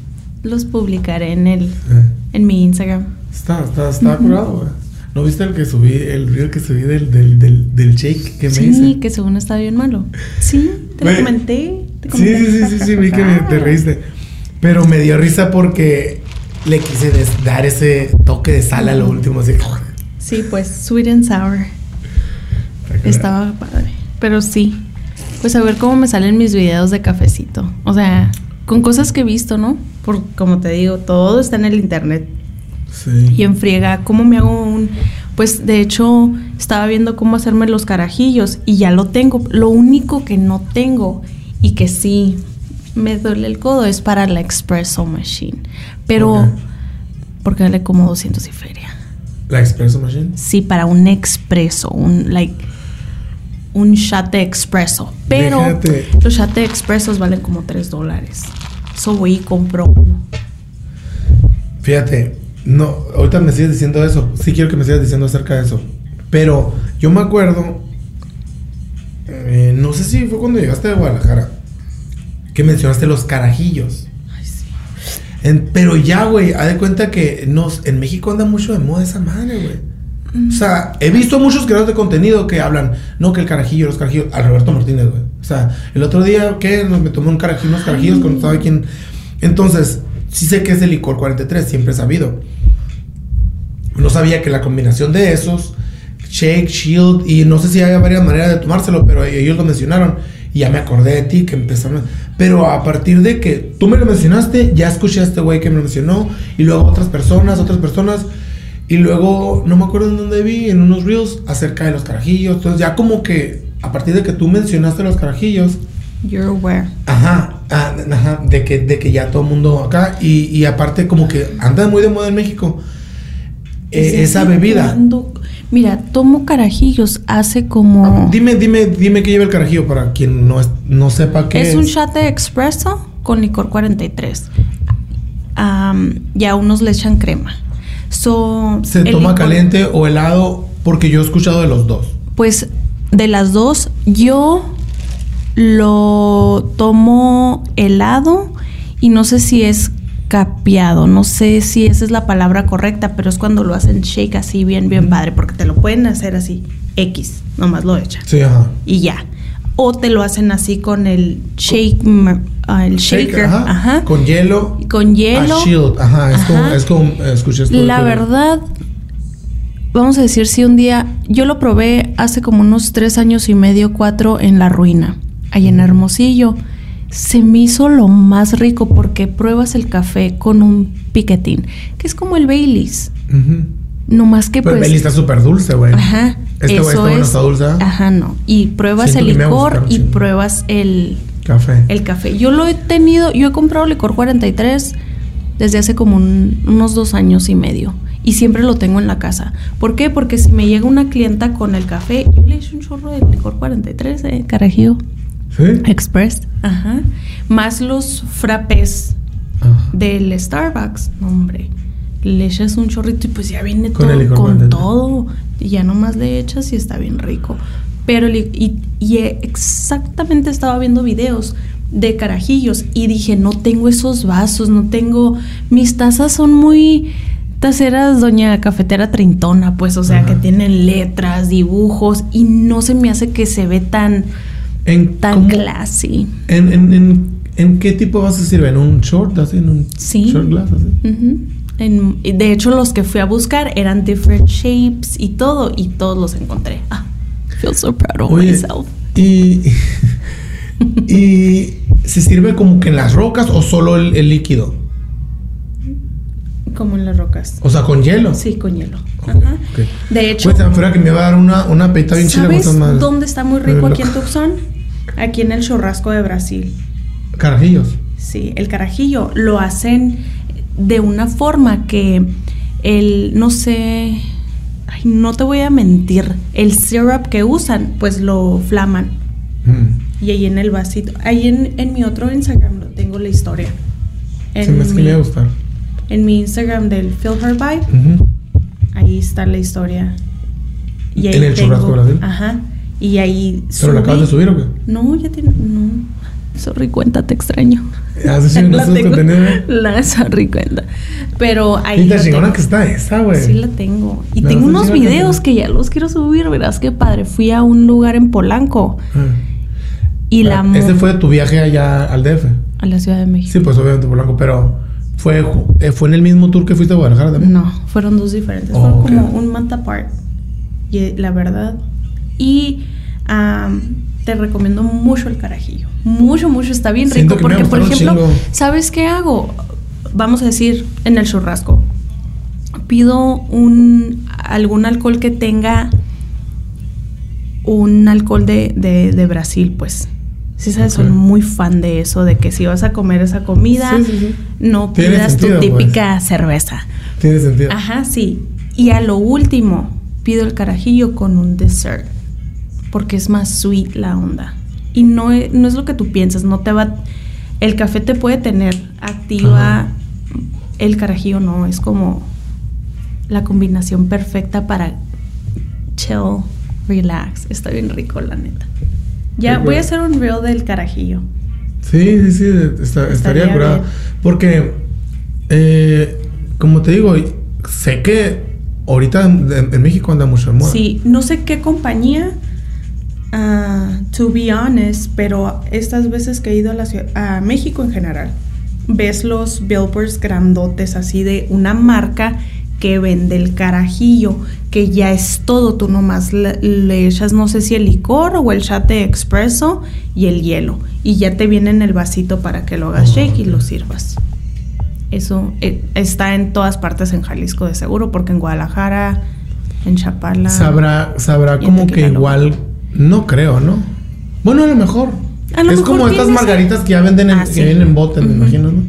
los publicaré en el Eh, en mi Instagram. Está, está, está Ujú. curado, güey. ¿No viste el que subí, el reel que subí del, del, del, del shake que me Sí, hice? que según está bien malo. Sí, te lo comenté. te Sí, comenté. sí, sí, sí, sí, vi que me- te reíste. Pero me dio risa porque le quise des- dar ese toque de sal a lo último, así. Sí, pues sweet and sour. Estaba padre. Pero sí. Pues a ver cómo me salen mis videos de cafecito. O sea, con cosas que he visto, ¿no? Por, como te digo, todo está en el internet. Sí. Y en friega, ¿cómo me hago un...? Pues de hecho, estaba viendo cómo hacerme los carajillos y ya lo tengo. Lo único que no tengo y que sí me duele el codo es para la espresso machine. Pero, Ok. porque vale como 200 y feria. La Espresso Machine. Sí, para un expreso, un like un shot de expreso. Pero Déjate. los shot de expresos valen como 3 dólares. So voy y compro uno. Fíjate, no, ahorita me sigues diciendo eso. Sí quiero que me sigas diciendo acerca de eso. Pero yo me acuerdo, eh, no sé si fue cuando llegaste de Guadalajara, que mencionaste los carajillos. Ay, sí. En- pero ya, güey, haz de cuenta que nos, en México anda mucho de moda esa madre, güey. O sea, he visto muchos creadores de contenido que hablan, no, que el carajillo, los carajillos, a Roberto Martínez, güey. O sea, el otro día, ¿qué? Me tomé un carajillo, unos carajillos con sabe quién. Entonces, sí sé que es el licor 43, siempre he sabido. No sabía que la combinación de esos shake, shield, y no sé si hay varias maneras de tomárselo, pero ellos lo mencionaron. Y ya me acordé de ti que empezaron. Pero a partir de que tú me lo mencionaste, ya escuché a este güey que me lo mencionó. Y luego otras personas, otras personas. Y luego, no me acuerdo en dónde vi, en unos reels, acerca de los carajillos. Entonces ya como que, a partir de que tú mencionaste los carajillos. You're aware. Ajá, ah, ajá, de que, de que ya todo el mundo acá. Y, y aparte como que anda muy de moda en México. eh, esa ¿Desde bebida. Mira, tomo carajillos hace como... Dime, dime, dime qué lleva el carajillo para quien no, es- no sepa qué es. Es un shot de expreso con licor 43. Am, y a unos le echan crema. So, ¿Se toma licor- caliente o helado? Porque yo he escuchado de los dos. Pues de las dos, yo lo tomo helado y no sé si es capeado, no sé si esa es la palabra correcta, pero es cuando lo hacen shake así bien, bien padre, porque te lo pueden hacer así, X, nomás lo echan Sí, ajá. y ya. O te lo hacen así con el shake, m- ah, el shaker, ajá. ajá, Con hielo. con hielo. A shield, ajá. Es como, es como, esto. La verdad, vamos a decir, si un día, yo lo probé hace como unos tres años y medio, cuatro, en La Ruina, ahí en Hermosillo. Se me hizo lo más rico porque pruebas el café con un piquetín, que es como el Baileys. Ujú. No más que Pero el pues... Bailey está súper dulce, güey. Ajá. Este güey eso este güey no es- está dulce. ¿ah? Ajá, no. Y pruebas Siento el licor y pruebas el, Café. el café. Yo lo he tenido, yo he comprado licor 43 desde hace como un- unos dos años y medio. Y siempre lo tengo en la casa. ¿Por qué? Porque si me llega una clienta con el café, yo le echo un chorro de licor 43, eh, carajillo. ¿Sí? Express. Ajá. Más los frappés Ajá. del Starbucks. No, hombre. Le echas un chorrito y pues ya viene Con todo, con 43. todo. Y ya nomás le echas y está bien rico. Pero y, y exactamente estaba viendo videos de carajillos y dije, no tengo esos vasos, no tengo... Mis tazas son muy taceras doña cafetera trintona, pues, o sea, Ajá. que tienen letras, dibujos y no se me hace que se ve tan, ¿En, tan cómo- classy. en, en, en, en qué tipo vas a sirve? ¿En un short? ¿Así? ¿En un Sí. short glass? Así? En- y de hecho, los que fui a buscar eran different shapes y todo, y todos los encontré. Ah, feel so proud of Oye, myself. y, y se sirve como que en las rocas o solo el, el líquido? Como en las rocas. O sea, con hielo. Sí, con hielo. Ajá. De hecho, Pues que me va a dar una, una bien chila con ¿sabes esas madres. dónde está muy rico aquí en. Tucson? Aquí en el churrasco de Brasil. Carajillos. Sí, el carajillo lo hacen de una forma que el, no sé, ay, no te voy a mentir, el syrup que usan, pues lo flaman. Mm. Y ahí en el vasito, ahí en, en mi otro Instagram lo tengo la historia. En, Se me que mi, a gustar. en mi Instagram del Feel Her Vibe, ahí está la historia. Y ahí ¿En el churrasco Brasil? Ajá. Y ahí ¿Pero la acabas de subir o qué? No, ya tiene. No. Sorry, cuenta, te extraño. Hace La tengo. contenidos. La sorry, cuenta. Pero ahí. Y la chingona que está esa, güey. Sí, la tengo. Y tengo unos videos que ya los quiero subir, verás qué padre. Fui a un lugar en Polanco Ah. y la. Ah, Ese fue tu viaje allá al DF. A la Ciudad de México. Sí, pues obviamente Polanco, pero fue, eh, fue en el mismo tour que fuiste a Guadalajara también. No, fueron dos diferentes. Oh, fueron ok. como un month apart. Y eh, la verdad. Y te recomiendo mucho el carajillo. Mucho, mucho. Está bien Siento rico. Porque, por ejemplo, chingo. ¿sabes qué hago? Vamos a decir, en el churrasco. Pido un algún alcohol que tenga un alcohol de, de, de Brasil, pues. Sí, sabes, soy muy fan de eso, de que si vas a comer esa comida, Sí, sí, sí. no pidas sentido, tu pues. típica cerveza. Tiene sentido. Ajá, sí. Y a lo último, pido el carajillo con un dessert. Porque es más sweet la onda. Y no es, no es lo que tú piensas, no te va... El café te puede tener activa, Ajá. el carajillo no, es como la combinación perfecta para chill, relax. Está bien rico, la neta. Ya voy a hacer un reel del carajillo. Sí, sí, sí, está- estaría Estaría curado. Porque, eh, como te digo, sé que ahorita en, en México anda mucho de moda. Sí, no sé qué compañía, ah, to be honest, pero estas veces que he ido a, la ciudad- a México en general, ves los billboards grandotes así de una marca que vende el carajillo, que ya es todo, tú nomás le, le echas no sé si el licor o el chat de expreso y el hielo y ya te viene en el vasito para que lo hagas Oh, shake y lo sirvas. Eso eh, está en todas partes en Jalisco de seguro, porque en Guadalajara, en Chapala. Sabrá, sabrá como que igual, no creo, ¿no? Bueno, a lo mejor. A lo es mejor como estas margaritas que ya venden en, Ah, que vienen en bote, me imagino, ¿no?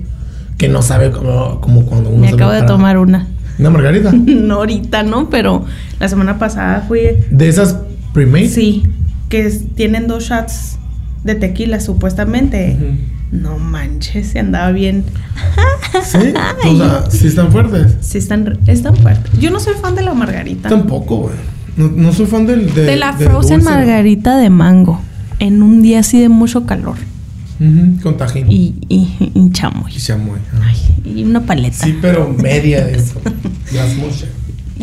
Que no sabe como, como cuando uno Me se acabo de tomar una. Una margarita. no ahorita, ¿no? Pero la semana pasada fui. De esas pre-made. Sí, que es- tienen dos shots de tequila supuestamente. No manches, se andaba bien. Sí, o sea, sí están fuertes. Sí, están, están fuertes. Yo no soy fan de la margarita. Tampoco, güey. No, no soy fan del. De, de la del frozen dulce. margarita de mango. En un día así de mucho calor. Ujú, Con tajín. Y, y, y chamoy. Y chamoy. Ay, y una paleta. Sí, pero media de eso. Las muchas.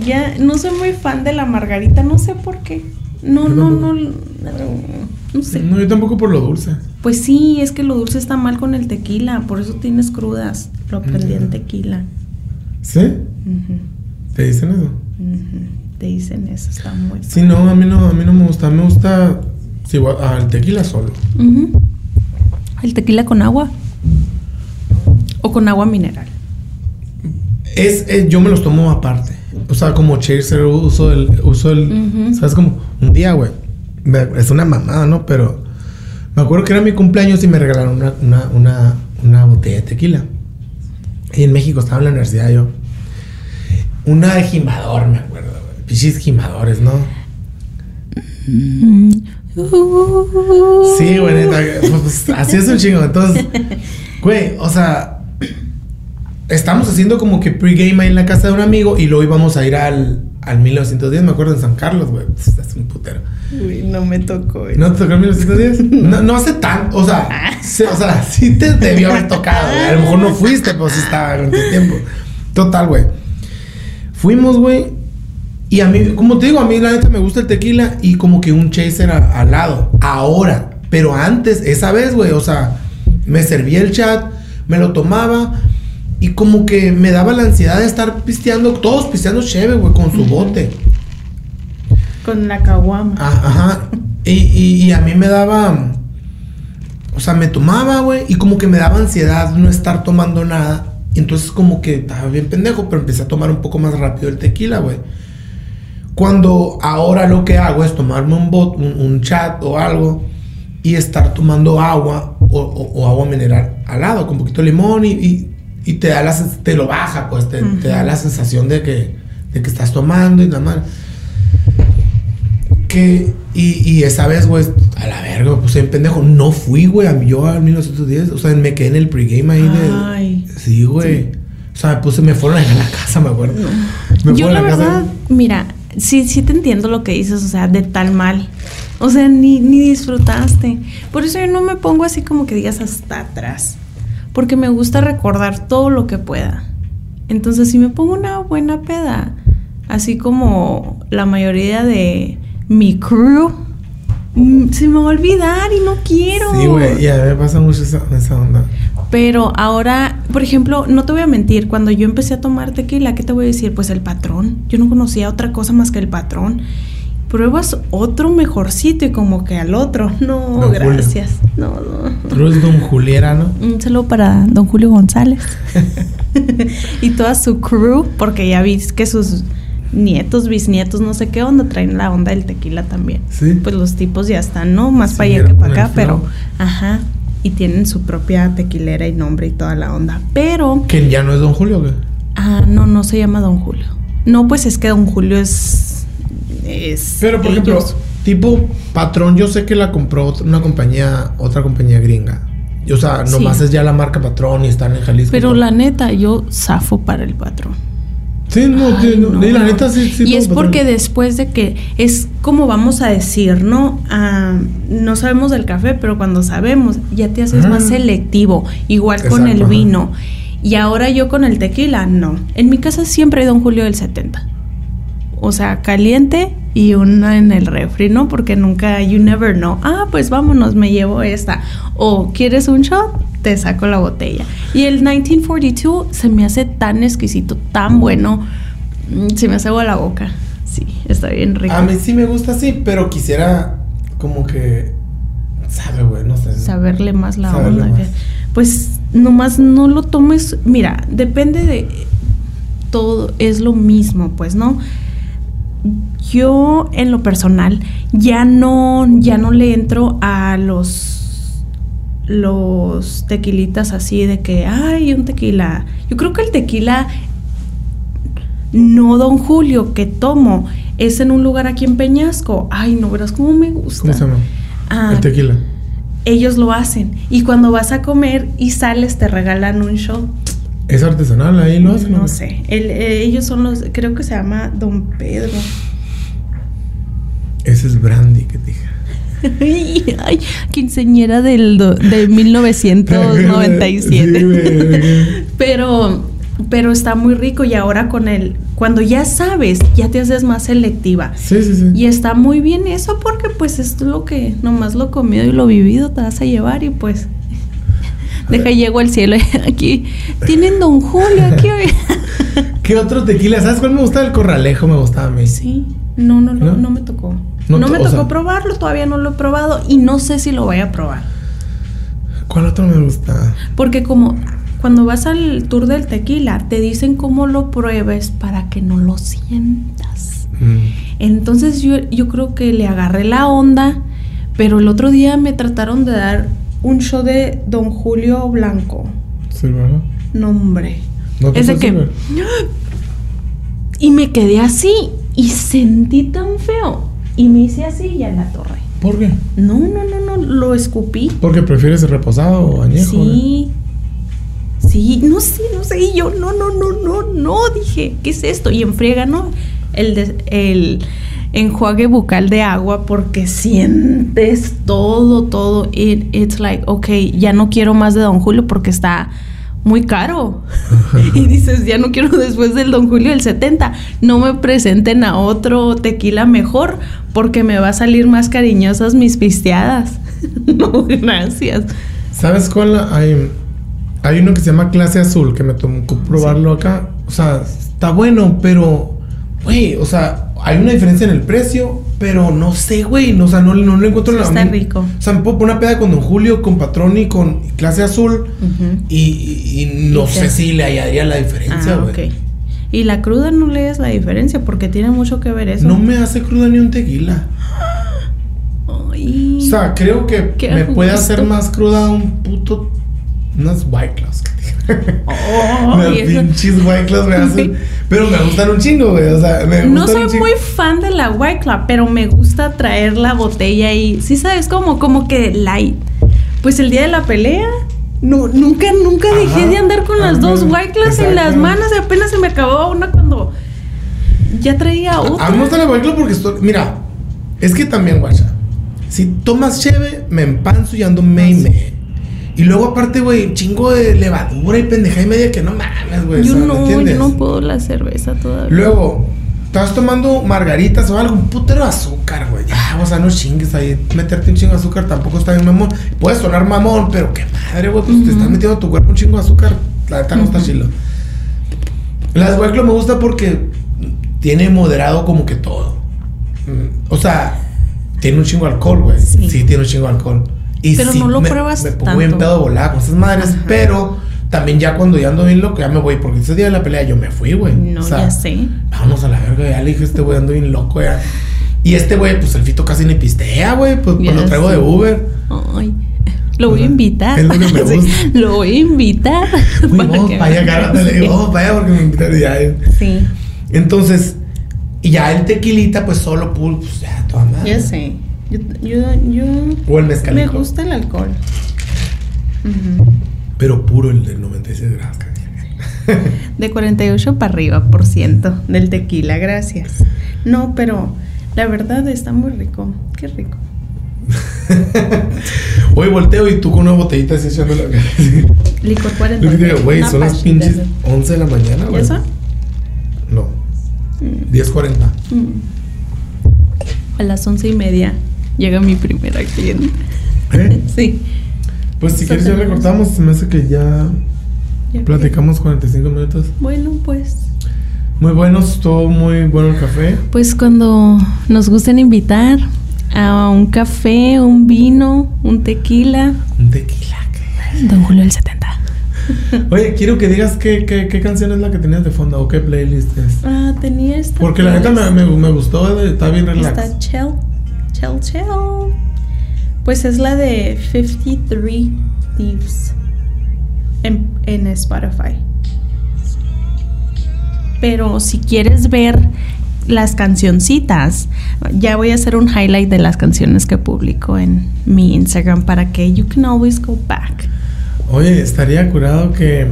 Ya no soy muy fan de la margarita, no sé por qué. No, no, no, no sé. No, yo tampoco por lo dulce. Pues sí, es que lo dulce está mal con el tequila, por eso tienes crudas. Lo aprendí en Ya. tequila. ¿Sí? ¿Te dicen eso? Te dicen eso, está muy Sí, no, a mí no, a mí no me gusta. Me gusta sí, ah, el tequila solo. El tequila con agua. O con agua mineral. Es, eh, yo me los tomo aparte. O sea, como chaser uso el, uso el. ¿sabes? Como un día, güey. Es una mamada, ¿no? Pero me acuerdo que era mi cumpleaños y me regalaron una, una, una, una botella de tequila. Y en México estaba en la universidad yo. Una de gimador, me acuerdo. Pichis gimadores, ¿no? Sí, güey, neta, pues, pues, así es un chingo. Entonces, güey, o sea, estamos haciendo como que pregame ahí en la casa de un amigo y luego íbamos a ir al, al 1910, me acuerdo, en San Carlos, güey. Pues, es un putero. Uy, no me tocó. ¿No te tocó el 1910? No, no hace tan, o sea, sí, o sea, sí te debió haber tocado, güey. A lo mejor no fuiste, pero sí estaba en tu tiempo. Total, güey. Fuimos, güey. Y a mí, como te digo, a mí la neta me gusta el tequila y como que un chaser a- al lado. Ahora, pero antes, esa vez, güey, o sea, me servía el chat, me lo tomaba y como que me daba la ansiedad de estar pisteando, todos pisteando chévere, güey, con su bote. Con la caguama. Ah, Ajá. Y, y- y a mí me daba. O sea, me tomaba, güey. Y como que me daba ansiedad no estar tomando nada. Y entonces, como que estaba bien pendejo. Pero empecé a tomar un poco más rápido el tequila, güey. Cuando ahora lo que hago es tomarme un bot, un, un chat o algo. Y estar tomando agua o, o- o agua mineral al lado, con poquito de limón. Y, y- y te da la te lo baja, pues. Te, te da la sensación de que, de que estás tomando y nada más. Que, y, y esa vez, güey, a la verga, pues en pendejo. No fui, güey, a mí yo al 1910. O sea, me quedé en el pregame ahí de. Ay. Sí, güey. O sea, me puse, me fueron a la casa, me acuerdo. Me Yo la casa. verdad, mira, sí, sí te entiendo lo que dices, o sea, de tal mal. O sea, ni, ni disfrutaste. Por eso yo no me pongo así como que digas hasta atrás. Porque me gusta recordar todo lo que pueda. Entonces, si me pongo una buena peda, así como la mayoría de mi crew, mm, se me va a olvidar y no quiero. Sí, güey, y a me pasa mucho esa, esa onda. Pero ahora, por ejemplo, no te voy a mentir, cuando yo empecé a tomar tequila, ¿qué te voy a decir? Pues el patrón. Yo no conocía otra cosa más que el patrón. Pruebas otro mejorcito y como que al otro. No, Don Julio. gracias. No, no. Eres don Juliera, ¿no? Un saludo para don Julio González y toda su crew, porque ya vi que sus nietos, bisnietos, no sé qué onda, traen la onda del tequila también. Sí. Pues los tipos ya están, ¿no? Más para allá que para acá, pero, ajá. Y tienen su propia tequilera y nombre y toda la onda. Pero, Que ya no es don Julio, güey. ah, no, no se llama Don Julio. No, pues es que Don Julio es. es Pero, por ejemplo, tipo patrón, yo sé que la compró una compañía, otra compañía gringa. Y, o sea, nomás Sí. es ya la marca patrón y están en Jalisco. Pero la neta, yo zafo para el patrón. Sí, no, Ay, sí, no, no. y la neta sí, sí. y todo es patrón. porque después de que es como vamos a decir, ¿no? Ah, no sabemos del café, pero cuando sabemos ya te haces Ah. más selectivo, igual con el ajá. vino. Y ahora yo con el tequila, no. En mi casa siempre hay Don Julio del 70. O sea, caliente y una en el refri, ¿no? Porque nunca, you never know. Ah, pues vámonos, me llevo esta. O quieres un shot, te saco la botella. Y el 1942 se me hace tan exquisito, tan bueno. Mm, Se me hace agua la boca. Sí, está bien rico. A mí sí me gusta así, pero quisiera como que. Sabe, güey, no sé. Saberle más la Saberle onda. más. que- Pues nomás no lo tomes. Mira, depende de. Todo es lo mismo, pues, ¿no? Yo, en lo personal, ya no, ya no le entro a los. Los tequilitas así de que, ay, un tequila. Yo creo que el tequila no Don Julio que tomo es en un lugar aquí en Peñasco. Ay, no verás cómo me gusta. ¿Cómo se llama? Ah, El tequila. ellos lo hacen. Y cuando vas a comer y sales te regalan un shot. ¿Es artesanal? Ahí lo hacen. No sé. El- eh, ellos son los, creo que se llama Don Pedro. Ese es brandy que te dije. Ay, quinceñera del do- de 1997. Sí, güey. pero, pero está muy rico y ahora con el, cuando ya sabes, ya te haces más selectiva. Sí, sí, sí. Y está muy bien eso porque pues es lo que nomás lo comido y lo vivido te vas a llevar y pues deja llego al cielo aquí tienen Don Julio aquí ¿Qué otro tequila? ¿Sabes cuál me gusta? El corralejo me gustaba a mí. sí no no ¿No? no, me tocó No me tocó sea- probarlo todavía no lo he probado y no sé si lo voy a probar ¿Cuál otro me gusta? porque como cuando vas al tour del tequila te dicen cómo lo pruebes para que no lo sientas Mm. Entonces yo, yo creo que le agarré la onda, pero el otro día me trataron de dar un show de Don Julio Blanco. Silver, ¿no? Nombre. ¿No te es de gusta que... Silver? Y me quedé así y sentí tan feo. Y me hice así y a la torre. ¿Por qué? No, no, no, no, lo escupí. ¿Porque prefieres el reposado o añejo? Sí. Sí, no sé, no sé. Y yo, no, no, no, no, no. Dije, ¿qué es esto? Y ¿no? El, des- el enjuague bucal de agua porque sientes todo, todo. It, it's like, ok, ya no quiero más de Don Julio porque está muy caro. y dices, ya no quiero después del Don Julio del 70. No me presenten a otro tequila mejor porque me va a salir más cariñosas mis pisteadas. no, gracias. ¿Sabes cuál? Hay, hay uno que se llama Clase Azul, que me tocó probarlo acá. O sea, está bueno, pero, güey, o sea, hay una diferencia en el precio, pero no sé, güey. No, o sea, no, no le encuentro Sí, la está rico. O sea, me puedo poner una peda con Don Julio, con Patroni, con Clase Azul. Y, y- y no Y sé si le hallaría la diferencia, Ah, güey. ok. Y la cruda no le es la diferencia porque tiene mucho que ver eso. No me hace cruda ni un tequila. Ay. O sea, creo que me puede hacer más cruda un puto. Unas White Claws. Las eso- pinches White Claws me hacen. Pero me gustan un chingo, güey. O sea, me No soy muy fan de la White Club, pero me gusta traer la botella y sí sabes como como que light. Pues el día de la pelea no, nunca nunca dejé de andar con las dos White Claws en las manos y apenas se me acababa una cuando ya traía otra. A mí me gusta la White Claw porque estoy. Mira, es que también, guacha. Si tomas cheve, me empanzo y ando me y luego, aparte, güey, chingo de levadura y pendeja y media que no mames, güey. yo o sea, ¿me no, yo no puedo la cerveza todavía. Luego, estás tomando margaritas o algo, un putero de azúcar, güey. Ya, o sea, no chingues ahí. Meterte un chingo de azúcar tampoco está bien mamón. Puede sonar mamón, pero qué madre, güey. Pues te estás metiendo a tu cuerpo un chingo de azúcar. La neta no está Ujú. chilo. Las White Claw me gusta porque tiene moderado como que todo. Mm, O sea, tiene un chingo de alcohol, güey. Sí. Sí. tiene un chingo de alcohol. Y Pero sí, no lo me, pruebas Me pongo bien tanto. pedo volado con esas madres, Ajá. pero también ya cuando ya ando bien loco, ya me voy. Porque ese día de la pelea yo me fui, güey. No, O sea, ya sé. Vámonos a la verga, ya le dije, este güey ando bien loco ya. Y este güey, pues el fito casi ni pistea, güey. Pues, pues lo traigo sé. de Uber. Ay, lo voy a Ajá. invitar. Es lo que me Sí, gusta. lo voy a invitar. Uy, para vamos para allá, agárrate, le digo, vamos para allá porque me invitaron. Sí, Entonces, y ya el tequilita, pues solo pool, pues ya, toda madre. ya sé. Yo, yo, yo O el me mezcalito. gusta el alcohol. Pero puro el del 96 grados. De 48 para arriba por ciento del tequila, gracias. No, pero la verdad está muy rico. Qué rico. Hoy volteo y tú con una botellita así echándole acá. Licor 40. Yo dije, güey, son las pinches ¿no? 11 de la mañana, ¿Y güey. eso? No, Mm, 10.40. mm. A las once y media llega mi primera cliente. ¿Eh? Sí. Pues si quieres ya recortamos, se me hace que ya Ya platicamos 45 minutos. Bueno, pues. Muy buenos, estuvo muy bueno el café. Pues cuando nos gusten invitar a un café, un vino, un tequila. Un tequila. Don Julio el 70. Oye, quiero que digas qué, qué, qué canción es la que tenías de fondo o qué playlist es. Ah, tenía esta. Porque la neta me, me, me gustó, está bien relax. Está chill, chill. Pues es la de 53 Thieves en, en Spotify. Pero si quieres ver las cancioncitas, ya voy a hacer un highlight de las canciones que publico en mi Instagram para que you can always go back. Oye, estaría curado que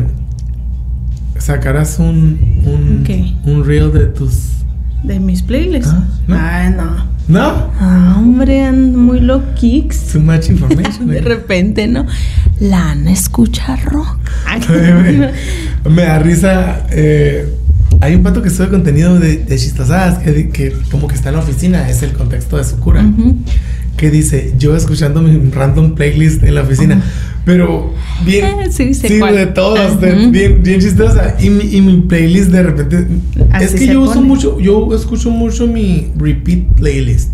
sacaras un un, un reel de tus De mis playlists. Ah, ¿no? Ay, no. ¿No? Ah, hombre, muy loquix. Too much information. De eh. repente, ¿no? Lana escucha rock. Me, me da risa. eh, hay un pato que sube contenido de, de chistosadas que, que como que está en la oficina, es el contexto de su cura. Ujú. Que dice, yo escuchando mi random playlist en la oficina. Pero bien. Sí, de todas, de- bien, bien chistosa. Y mi, y mi playlist de repente. Así es que yo uso mucho, yo escucho mucho mi repeat playlist.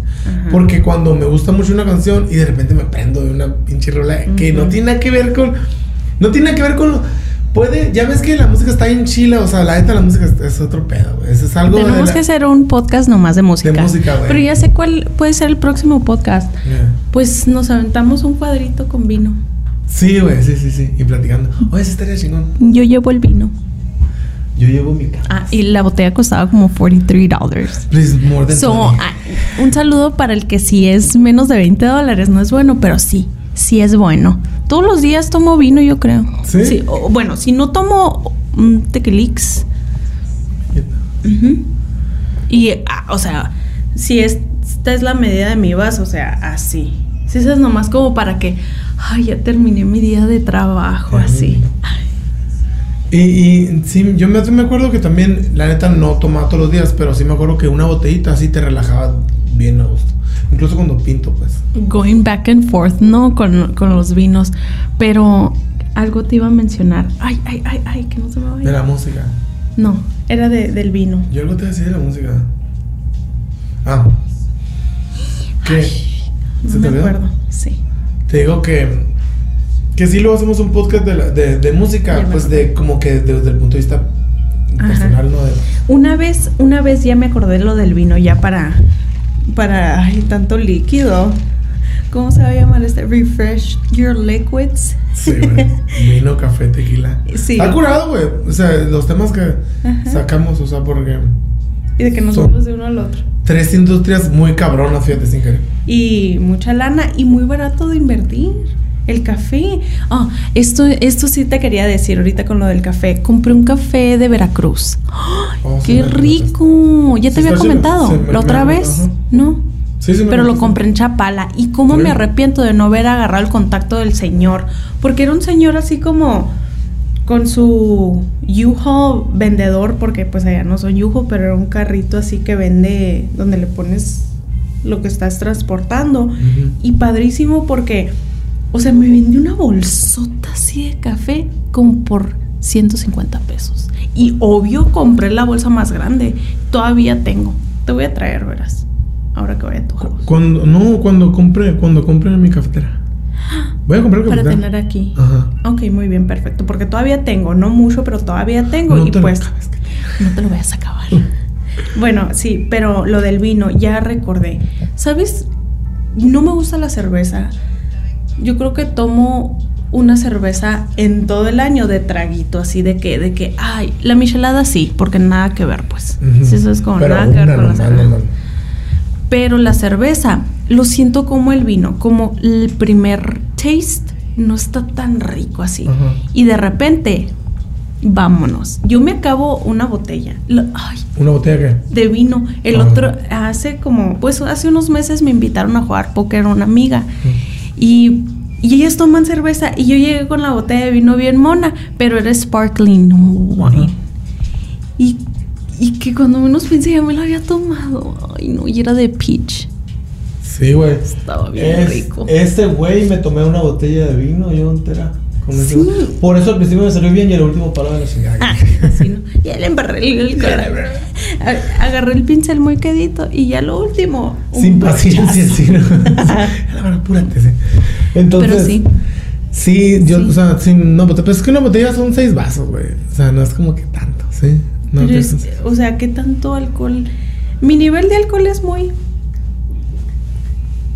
Porque cuando me gusta mucho una canción y de repente me prendo de una pinche rola que no tiene nada que ver con. No tiene nada que ver con. lo- Puede, ya ves que la música está en chila, o sea, la neta la música es, es otro pedo, güey. Es algo Tenemos la- que hacer un podcast nomás de música. De música, güey. Pero ya sé cuál puede ser el próximo podcast. Yeah. Pues nos aventamos un cuadrito con vino. Sí, güey, sí, sí, sí. Y platicando. Oye, ese estaría chingón. Yo llevo el vino. Yo llevo mi casa. Ah, y la botella costaba como 43 dólares. So, 20. ah, un saludo para el que sí es menos de 20 dólares. No es bueno, pero sí, sí es bueno. Todos los días tomo vino, yo creo. ¿Sí? o- bueno, si no tomo un tequilix. ujú, Y, ah, o sea, si es- esta es la medida de mi vaso, o sea, así. Si eso es nomás como para que, ay, ya terminé mi día de trabajo, así. Y, y sí, yo me, me acuerdo que también, la neta, no tomaba todos los días, pero sí me acuerdo que una botellita así te relajaba bien a gusto. Incluso cuando pinto, pues. going back and forth, ¿no? Con, con los vinos. Pero algo te iba a mencionar. Ay, ay, ay, ay, que no se me vaya. De la música. No, era de, del vino. Yo algo te decía de la música. Ah. ¿Qué? No ¿Se me te olvidó? acuerdo. Sí. Te digo que. Que sí lo hacemos un podcast de, la- de, de música, Ya pues de como que desde el punto de vista Ajá. personal, ¿no? De- Una vez, una vez ya me acordé lo del vino, ya para. Para. Ay, tanto líquido. ¿Cómo se va a llamar este? Refresh your liquids. Sí, güey. Vino, café, tequila. Sí. Está curado, güey. O sea, los temas que Ajá. sacamos, o sea, porque Y de que nos vamos de uno al otro. tres industrias muy cabronas, fíjate, sin querer. y mucha lana y muy barato de invertir. El café. Ah, esto, esto sí te quería decir ahorita con lo del café. Compré un café de Veracruz. ¡Ay, Oh, sí ¡Qué rico! Ya te había comentado. Me- ¿La otra me- vez? ajá. No. Sí, sí, Pero lo compré en Chapala. ¿Y cómo me arrepiento de no haber agarrado el contacto del señor? Porque era un señor así como con su U-Haul vendedor, porque pues allá no son U-Haul, pero era un carrito así que vende donde le pones lo que estás transportando. Y padrísimo porque, o sea, me vendió una bolsota así de café como por 150 pesos. Y obvio compré la bolsa más grande. Todavía tengo. Te voy a traer, verás. Ahora que vaya a tu house. Cuando, no, cuando compré, cuando compré mi cafetera. Voy a comprar Para cafetera. tener aquí. Ajá. Ok, muy bien, perfecto. Porque todavía tengo, no mucho, pero todavía tengo. No y te pues, no te lo vayas a acabar. bueno, sí, pero lo del vino, ya recordé. ¿Sabes? No me gusta la cerveza. Yo creo que tomo una cerveza en todo el año de traguito, así de que, de que, ay, la michelada sí, porque nada que ver, pues. Sí, eso es como Pero nada que ver con la cerveza. normal. Pero la cerveza, lo siento como el vino, como el primer taste no está tan rico así. Ajá. Y de repente, vámonos. Yo me acabo una botella. Lo- ay, ¿Una botella de vino. El otro, hace como, pues hace unos meses me invitaron a jugar póker una amiga. Y, y ellas toman cerveza y yo llegué con la botella de vino bien mona, pero era sparkling wine. Y, y que cuando menos pensé ya me la había tomado. Ay, no, y era de peach. Sí, güey. Estaba bien Es- rico. Este güey me tomé una botella de vino yo entera. Sí. Por eso al principio me salió bien y el último palo de la chingada. Ah, así no. Y Ya le embarré el, color. Agarré el pincel muy quedito y ya lo último. Sin paciencia, sí. ¿no? La apúrate, sí. Entonces, Pero sí. Sí, yo, Sí. o sea, sí, no, pero es que una botella son seis vasos, güey. O sea, no es como que tanto, ¿sí? No, Pero es- es- o sea, ¿qué tanto alcohol? Mi nivel de alcohol es muy,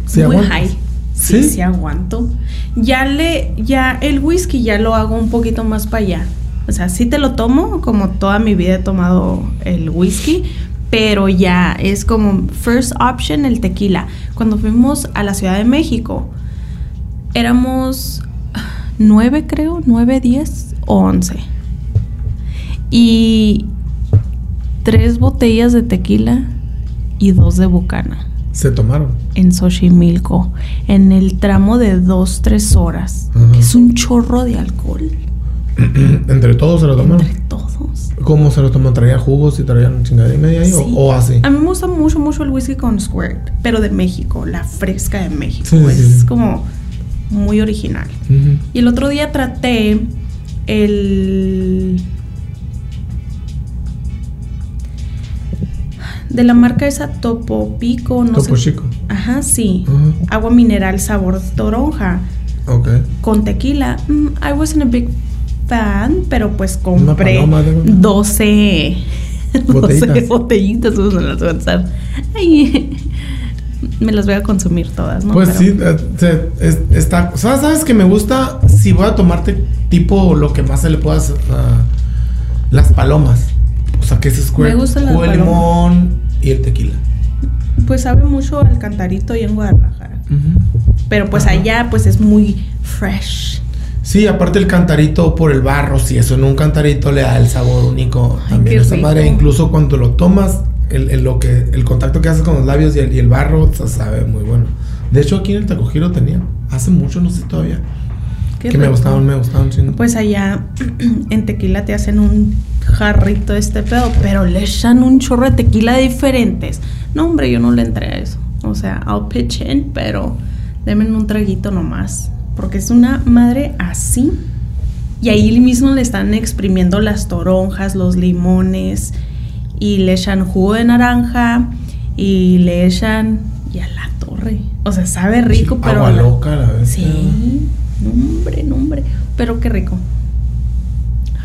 ¿Sí muy aguantas? high. Sí, ¿Sí? sí aguanto. Ya le, ya el whisky ya lo hago un poquito más para allá. O sea, sí te lo tomo, como toda mi vida he tomado el whisky, pero ya es como first option el tequila. Cuando fuimos a la Ciudad de México, éramos nueve, creo, nueve, diez o once. Y tres botellas de tequila y dos de bucana Se tomaron. en Xochimilco en el tramo de dos, tres horas. Ajá. Es un chorro de alcohol Entre todos se lo tomaron. entre todos. ¿Cómo se lo toman? ¿Traía jugos y traían chingada y media ahí? o- Sí. O, así? A mí me gusta mucho, mucho el whisky con squirt, pero de México, la fresca de México. Sí, es sí. como muy original. Y el otro día traté el... De la marca esa Topo Pico, no Topo sé. Chico. Ajá, sí. Ajá. Agua mineral sabor toronja Ok. con tequila. Mm, I wasn't a big fan, pero pues compré paloma, de verdad. 12 Botellitas. 12 botellitas, pues las voy a echar. Ay, me las voy a consumir todas, ¿no? Pues Pero- sí, eh, es- está. O sea, ¿sabes que me gusta? Si voy a tomarte tipo lo que más se le pueda hacer, ah, las palomas. O sea, que es squirt. Me de palomas. limón y el tequila. Pues sabe mucho al cantarito y en Guadalajara. Pero pues allá pues es muy fresh. Sí, aparte el cantarito por el barro, si eso en un cantarito le da el sabor único Ay, también esa rico. madre. Incluso cuando lo tomas, el, el lo que, el contacto que haces con los labios y el, y el barro, o sea, sabe muy bueno. De hecho, aquí en el Taco Giro tenía. Hace mucho, no sé todavía. Que me gustaban, me gustaban chingo. Pues allá en tequila te hacen un jarrito de este pedo, pero le echan un chorro de tequila diferentes. No, hombre, yo no le entré a eso. O sea, I'll pitch in, pero denme un traguito nomás. Porque es una madre así. Y ahí mismo le están exprimiendo las toronjas, los limones. Y le echan jugo de naranja. Y le echan. Y a la torre. O sea, sabe rico, Sí, pero. Agua la- loca la vez. Sí, no, hombre, no, hombre. Pero qué rico.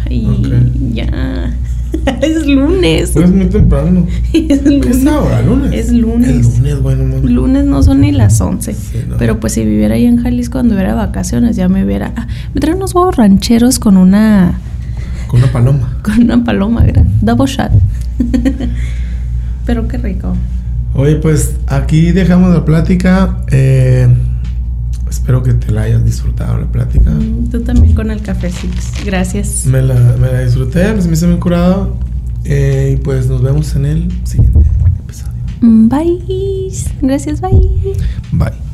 Ay, ya. es lunes. Es muy temprano. es ¿Qué lunes. es ahora? ¿Lunes? Es lunes. El lunes, bueno, mames. Lunes no son ni las 11. Sí, no. Pero pues si viviera ahí en Jalisco cuando hubiera vacaciones, ya me hubiera. ah, me traen unos huevos rancheros con una. Con una paloma. con una paloma, gra- Double shot. Pero qué rico. Oye, pues aquí dejamos la plática. Eh, espero que te la hayas disfrutado la plática. Mm, Tú también con el café, Six. Gracias. Me la, me la disfruté, pues me hizo muy curado. Eh, y pues nos vemos en el siguiente episodio. Mm, Bye. Gracias, bye. Bye.